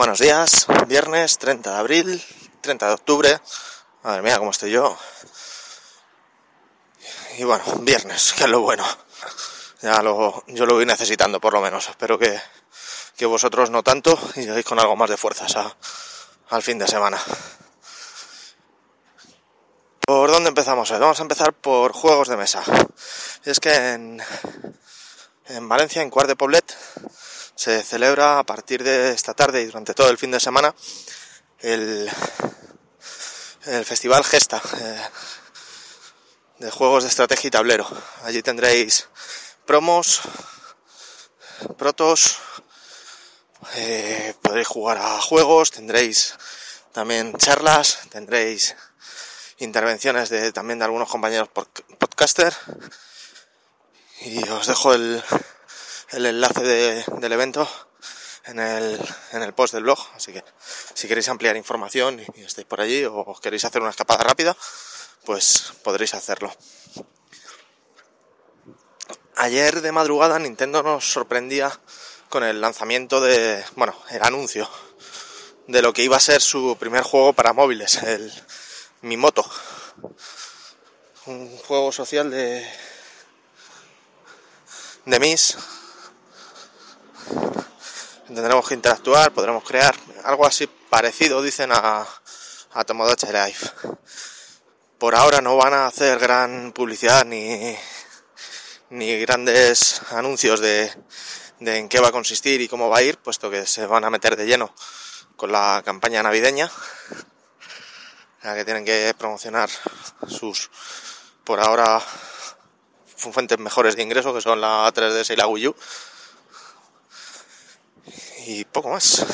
Buenos días, viernes 30 de abril, 30 de octubre. Madre mía, cómo estoy yo. Y bueno, viernes, que es lo bueno. Ya lo, yo lo voy necesitando por lo menos. Espero que, que vosotros no tanto y lleguéis con algo más de fuerzas al fin de semana. ¿Por dónde empezamos hoy? Vamos a empezar por juegos de mesa. Es que en, en Valencia, en Cuart de Poblet, se celebra a partir de esta tarde y durante todo el fin de semana el, el Festival Gesta eh, de juegos de estrategia y tablero. Allí tendréis promos, protos, eh, podréis jugar a juegos, tendréis también charlas, tendréis intervenciones de también de algunos compañeros podcaster y os dejo el, el enlace de, del evento en el, en el post del blog, así que si queréis ampliar información y estáis por allí o queréis hacer una escapada rápida, pues podréis hacerlo. Ayer de madrugada Nintendo nos sorprendía con el lanzamiento de, bueno, el anuncio de lo que iba a ser su primer juego para móviles, el Mimoto. Un juego social de de Mis tendremos que interactuar, podremos crear algo así parecido, dicen a, a Tomodachi Life. Por ahora no van a hacer gran publicidad ni, ni grandes anuncios de, de en qué va a consistir y cómo va a ir, puesto que se van a meter de lleno con la campaña navideña, que tienen que promocionar sus, por ahora, fuentes mejores de ingreso, que son la 3DS y la Wii U y poco más.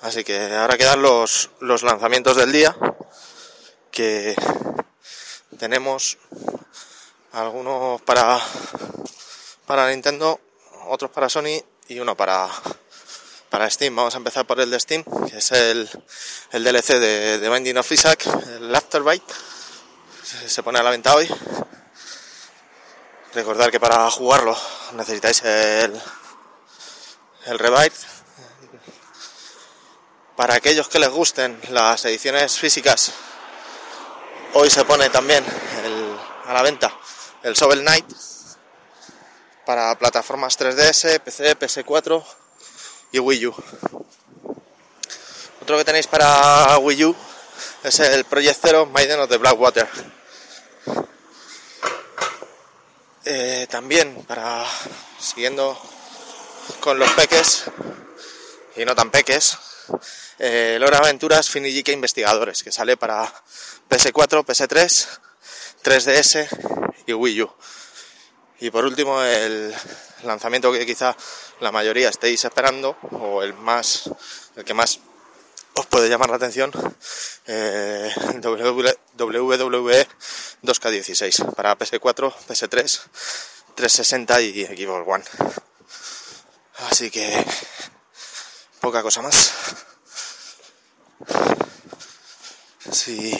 Así que ahora quedan los, los lanzamientos del día, que tenemos algunos para, para Nintendo, otros para Sony y uno para, para Steam. Vamos a empezar por el de Steam, que es el, el DLC de, de Binding of Isaac, el Afterbite. Se, se pone a la venta hoy. Recordad que para jugarlo necesitáis el, el Revive para aquellos que les gusten las ediciones físicas, hoy se pone también el, a la venta el Shovel Knight para plataformas 3DS, PC, PS4 y Wii U. Otro que tenéis para Wii U es el Project Zero Maiden of the Blackwater. Eh, también para siguiendo con los peques y no tan peques eh, Lora Aventuras Finillique Investigadores, que sale para PS4, PS3, 3DS y Wii U. Y por último, el lanzamiento que quizá la mayoría estéis esperando, o el más, el que más os puede llamar la atención, eh, WWE 2K16 para PS4, PS3, 360 y Xbox One. Así que poca cosa más. Si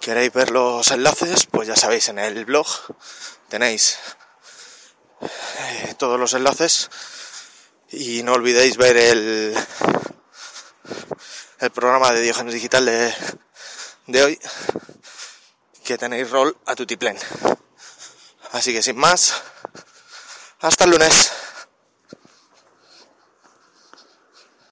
queréis ver los enlaces, pues ya sabéis, en el blog tenéis eh, todos los enlaces y no olvidéis ver el, el programa de Diogenes Digital de, de hoy, que tenéis rol a Tutiplen. Así que sin más, hasta el lunes.